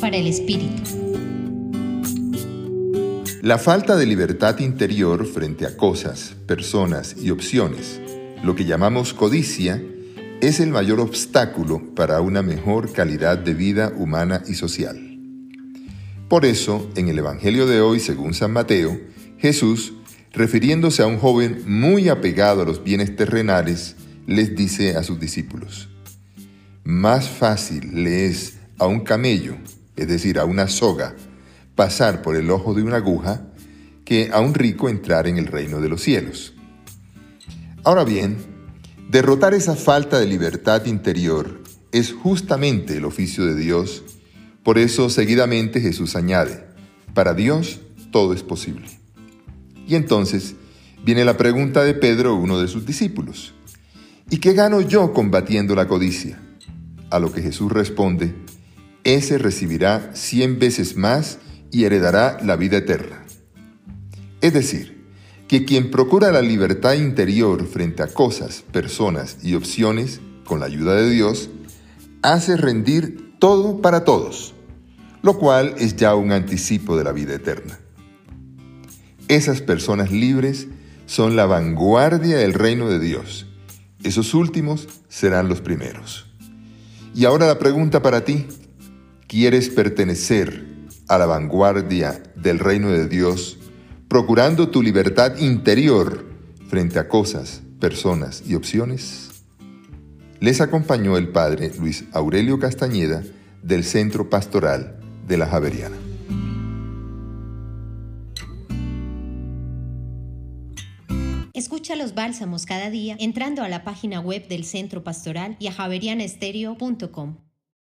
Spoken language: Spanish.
Para el Espíritu. La falta de libertad interior frente a cosas, personas y opciones, lo que llamamos codicia, es el mayor obstáculo para una mejor calidad de vida humana y social. Por eso, en el Evangelio de hoy, según San Mateo, Jesús, refiriéndose a un joven muy apegado a los bienes terrenales, les dice a sus discípulos, más fácil le es a un camello, es decir, a una soga, pasar por el ojo de una aguja, que a un rico entrar en el reino de los cielos. Ahora bien, derrotar esa falta de libertad interior es justamente el oficio de Dios, por eso seguidamente Jesús añade, para Dios todo es posible. Y entonces viene la pregunta de Pedro, uno de sus discípulos. ¿Y qué gano yo combatiendo la codicia? A lo que Jesús responde, ese recibirá cien veces más y heredará la vida eterna. Es decir, que quien procura la libertad interior frente a cosas, personas y opciones, con la ayuda de Dios, hace rendir todo para todos, lo cual es ya un anticipo de la vida eterna. Esas personas libres son la vanguardia del reino de Dios. Esos últimos serán los primeros. Y ahora la pregunta para ti, ¿quieres pertenecer a la vanguardia del reino de Dios, procurando tu libertad interior frente a cosas, personas y opciones? Les acompañó el padre Luis Aurelio Castañeda del Centro Pastoral de la Javeriana. Escucha los bálsamos cada día entrando a la página web del Centro Pastoral y a javerianestereo.com.